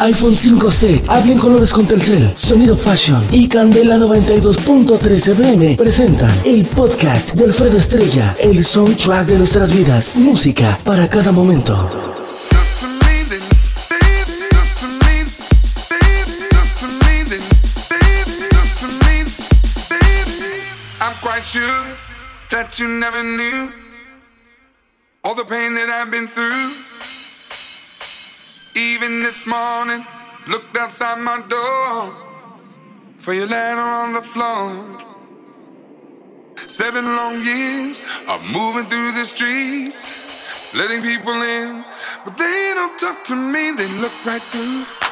iPhone 5C, hablen colores con Telcel, Sonido Fashion y Candela 92.3 FM presentan el podcast de Alfredo Estrella, el soundtrack de nuestras vidas, música para cada momento. that you never knew all the pain that I've been through. Even this morning, looked outside my door for your letter on the floor. Seven long years of moving through the streets, letting people in, but they don't talk to me, they look right through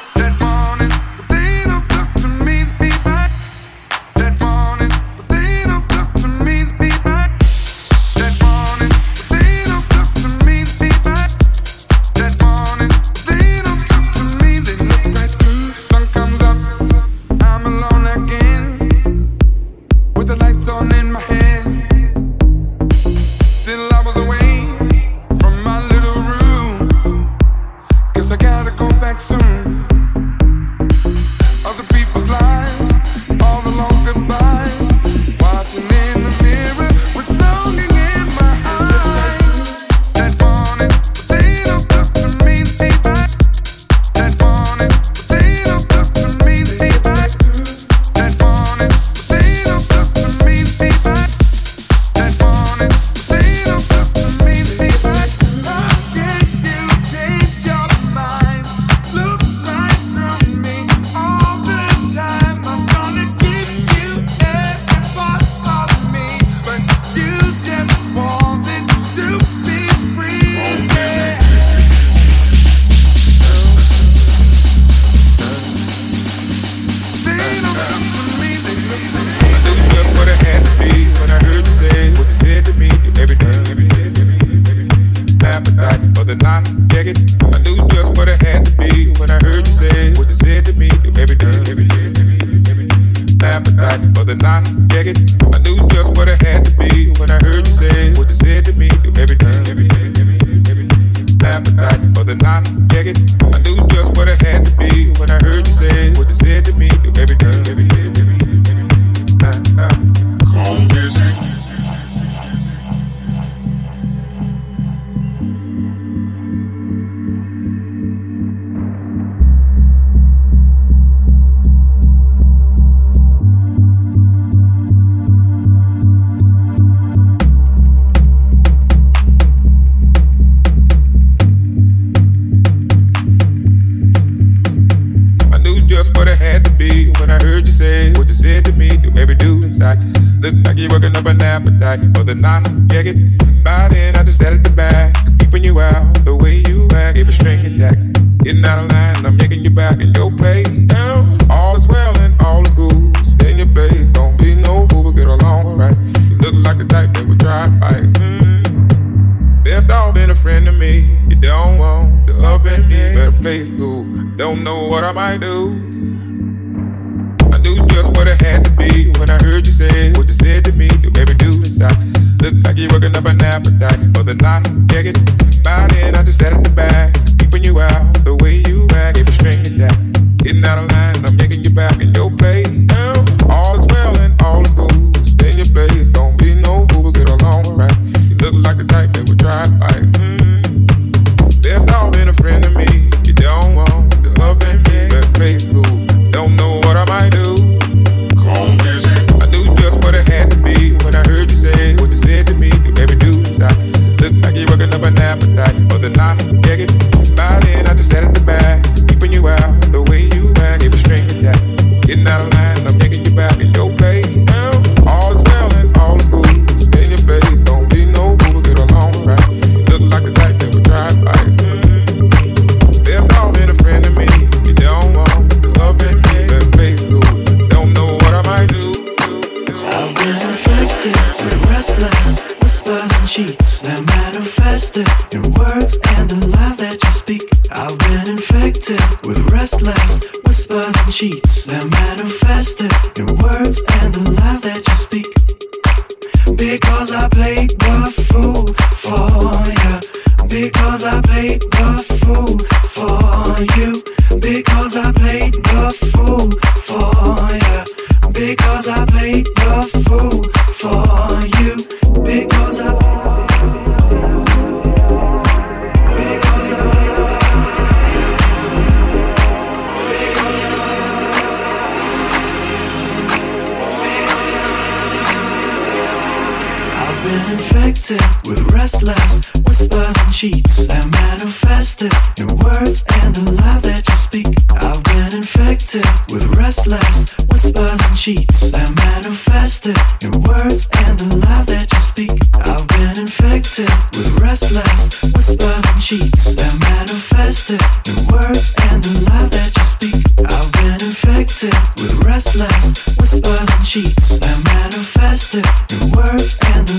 with restless whispers and cheats that manifested in words and the lies that you speak. I've been infected with restless whispers and cheats that manifested in words and the lies that you speak. I've been infected with restless whispers and cheats that manifested in words and the lies that you speak. I've been infected with restless whispers and cheats that manifested in words and the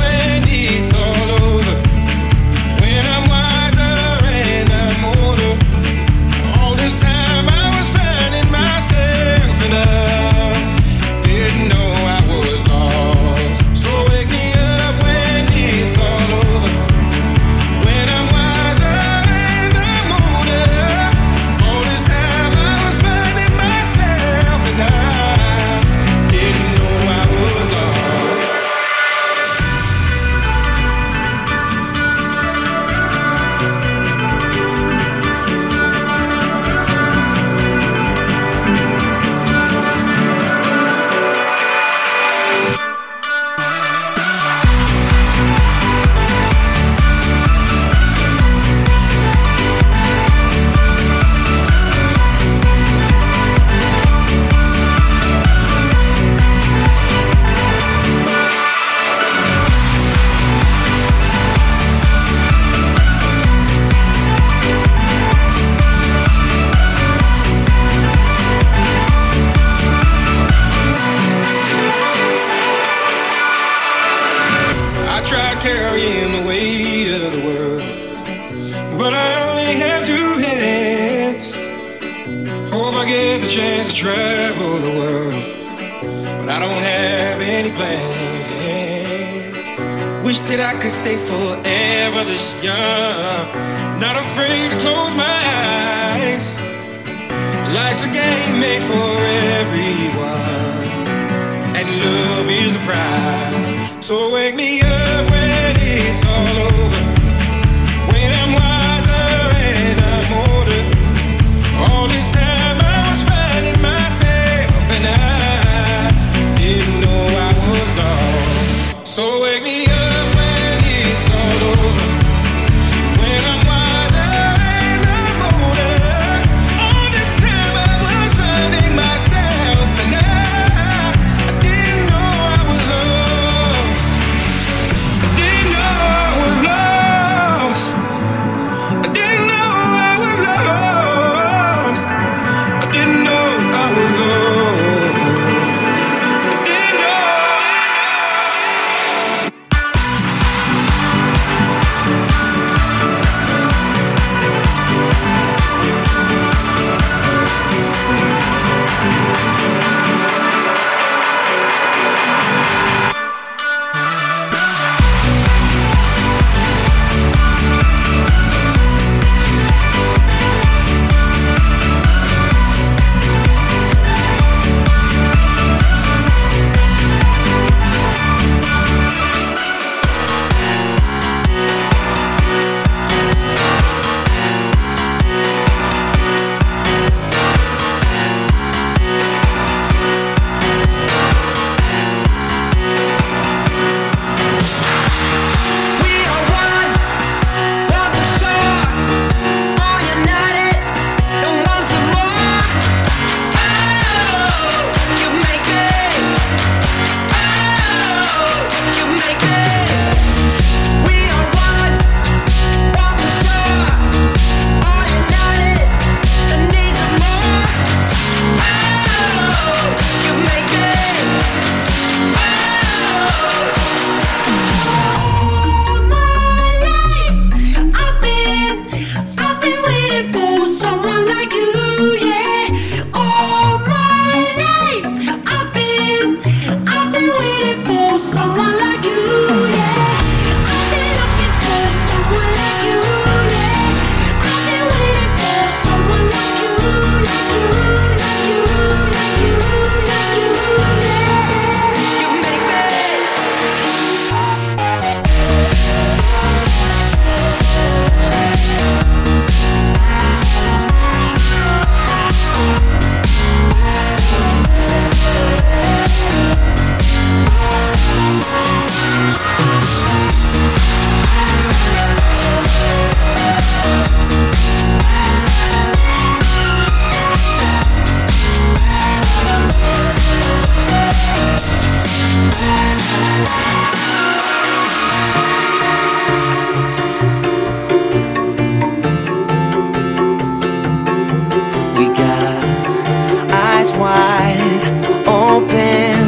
wide open,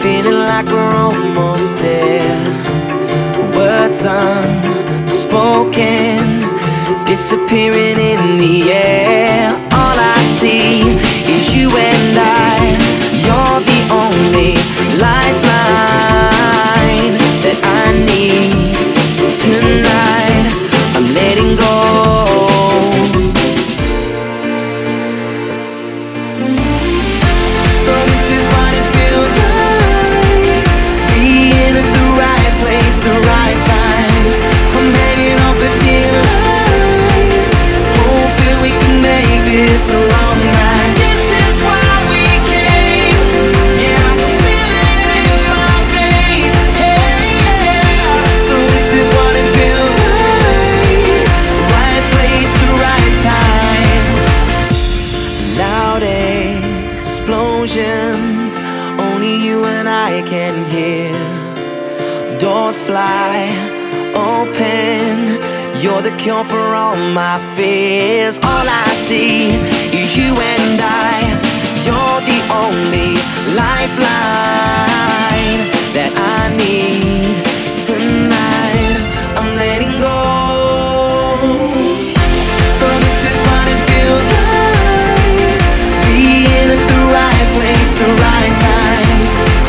feeling like we're almost there. Words unspoken, disappearing in the air. All I see is you and I. You're the only lifeline. only you and I can hear. Doors fly open, you're the cure for all my fears. All I see is you and I. You're the only lifeline that I need tonight. right place, the right time.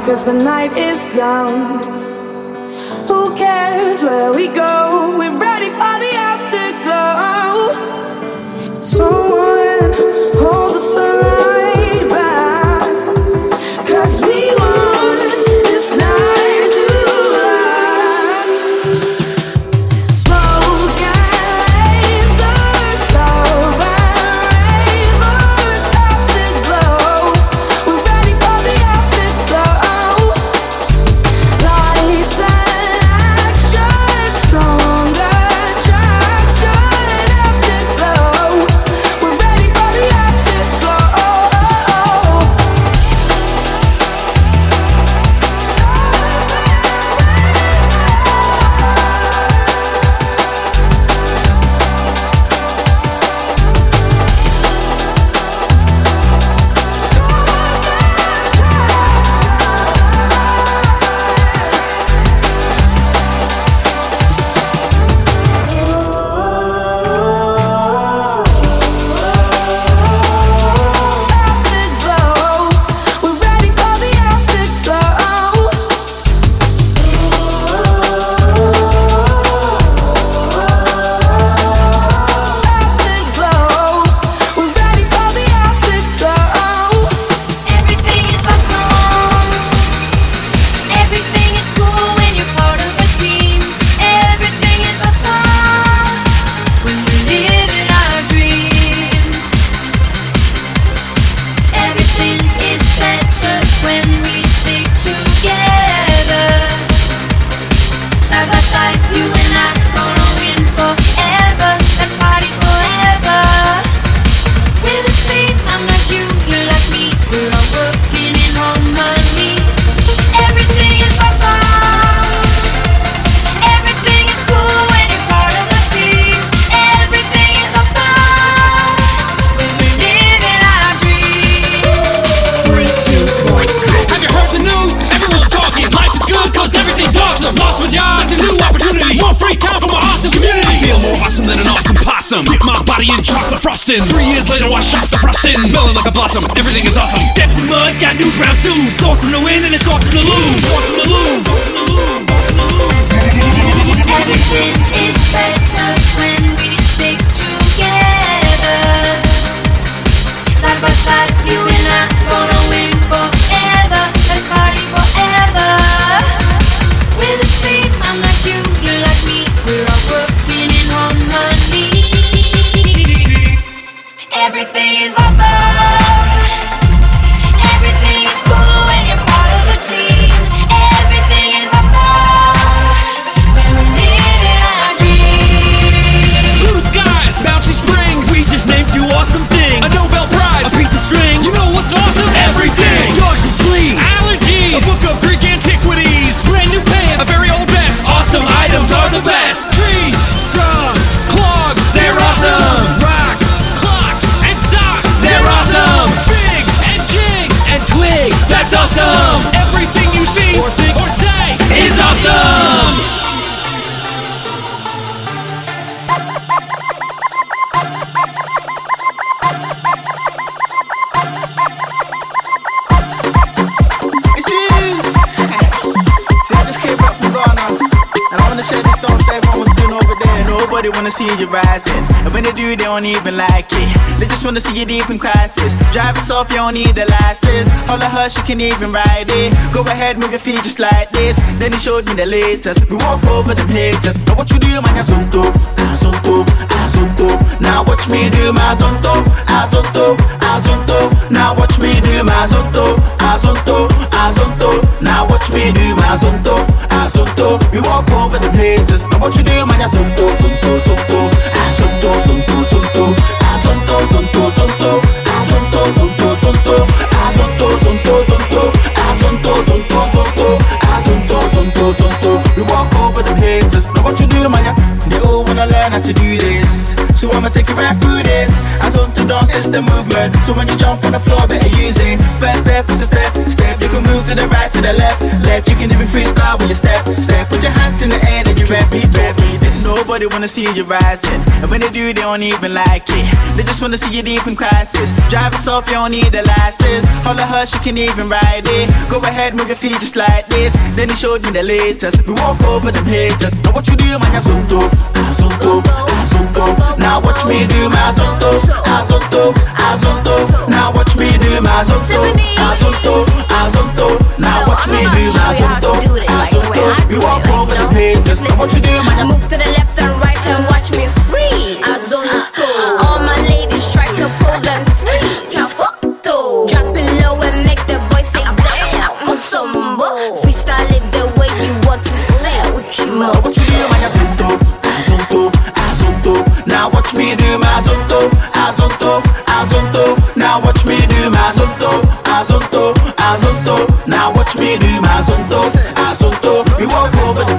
cause the night is young. Who cares where we go? Frosting. Three years later, I shot the frost frosting. Smelling like a blossom, everything is awesome. Stepped in mud, got new brown shoes. Awesome to win and it's. Awesome to lose. Awesome Nobody wanna see you rising. And when they do, they don't even like it. They just wanna see you deep in crisis. Drive yourself, you don't need the license. All of her, she can even ride it. Go ahead, move your feet just like this. Then he showed me the latest. We walk over them haters. Now what you do, man, azonto, azonto, ah, azonto. Now watch me do my azonto, azonto, azonto. Now watch me do my azonto, azonto, azonto. Now watch me do my azonto, azonto. We walk over the haters. Now what you do, man, azonto, zonto, zonto, azonto, zonto, zonto, azonto, zonto, zonto, azonto, zonto, zonto, azonto, zonto, zonto, azonto, zonto, zonto, azonto, zonto, zonto. We walk over the haters. Now what you do, man? They all wanna learn how to do this. So I'ma take you right through this. Azonto dance is the movement. So when you jump on the floor, better use it. First step is a step, step. You can move to the right, to the left, left. You can this. Nobody wanna see you rising, and when they do, they don't even like it. They just wanna see you deep in crisis. Drive yourself, you don't need a license. All of her, she can even ride it. Go ahead, move your feet just like this. Then he showed me the latest. We walk over the haters. Now what you do, man? Azonto, azonto, azonto. Now watch me do my azonto, azonto, azonto. Now watch me do my azonto, azonto, azonto. Now watch me do my azonto, azonto. We walk over haters. Now what you do, man? Move to the left and right and watch me free. I don't Azonto. All my ladies try to pose and free. Drop it low and make the boys say damn. Musumbo. Freestyle it the way you want to say. Uchimo. What you do, man? Azonto, azonto, azonto. Now watch me do my azonto, azonto, azonto. Now watch me do my azonto, azonto, azonto. Now watch me do my azonto, azonto. We walk over the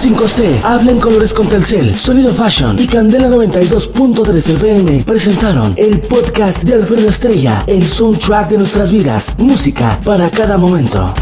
5C, Hablen Colores con Telcel, Sonido Fashion y Candela 92.3 FM presentaron el podcast de Alfredo Estrella, el soundtrack de nuestras vidas, música para cada momento.